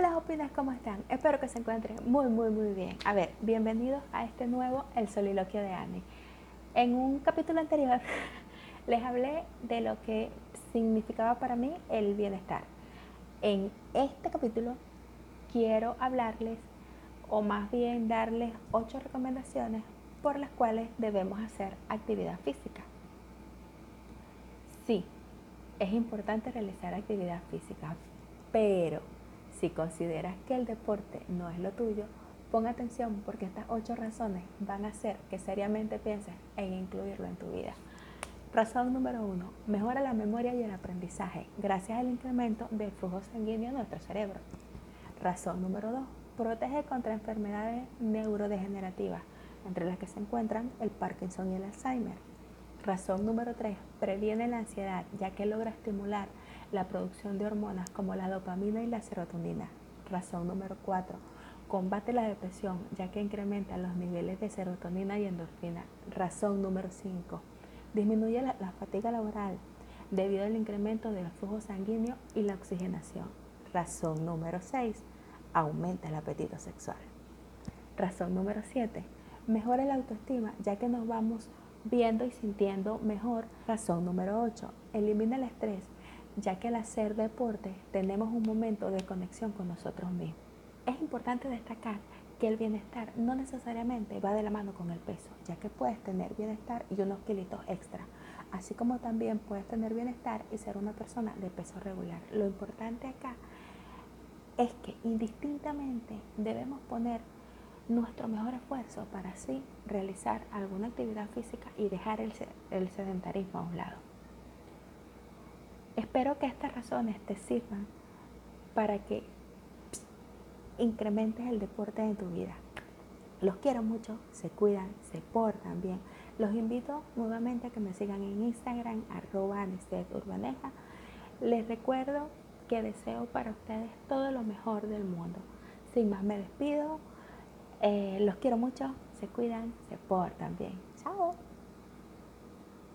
Hola opinas, ¿cómo están? Espero que se encuentren muy, muy, muy bien. A ver, bienvenidos a este nuevo El Soliloquio de Annie. En un capítulo anterior les hablé de lo que significaba para mí el bienestar. En este capítulo quiero hablarles, o más bien darles ocho recomendaciones por las cuales debemos hacer actividad física. Sí, es importante realizar actividad física, pero si consideras que el deporte no es lo tuyo, pon atención porque estas ocho razones van a hacer que seriamente pienses en incluirlo en tu vida. Razón número uno, mejora la memoria y el aprendizaje gracias al incremento del flujo sanguíneo en nuestro cerebro. Razón número dos, protege contra enfermedades neurodegenerativas, entre las que se encuentran el Parkinson y el Alzheimer. Razón número tres, previene la ansiedad ya que logra estimular la producción de hormonas como la dopamina y la serotonina. Razón número 4. Combate la depresión ya que incrementa los niveles de serotonina y endorfina. Razón número 5. Disminuye la, fatiga laboral debido al incremento del flujo sanguíneo y la oxigenación. Razón número 6. Aumenta el apetito sexual. Razón número 7. Mejora la autoestima ya que nos vamos viendo y sintiendo mejor. Razón número 8. Elimina el estrés ya que al hacer deporte tenemos un momento de conexión con nosotros mismos. Es importante destacar que el bienestar no necesariamente va de la mano con el peso, ya que puedes tener bienestar y unos kilitos extra, así como también puedes tener bienestar y ser una persona de peso regular. Lo importante acá es que indistintamente debemos poner nuestro mejor esfuerzo para así realizar alguna actividad física y dejar el, el sedentarismo a un lado. Espero que estas razones te sirvan para que incrementes el deporte en tu vida. Los quiero mucho, se cuidan, se portan bien. Los invito nuevamente a que me sigan en Instagram, arroba Urbaneja. Les recuerdo que deseo para ustedes todo lo mejor del mundo. Sin más me despido. Eh, los quiero mucho, se cuidan, se portan bien. Chao.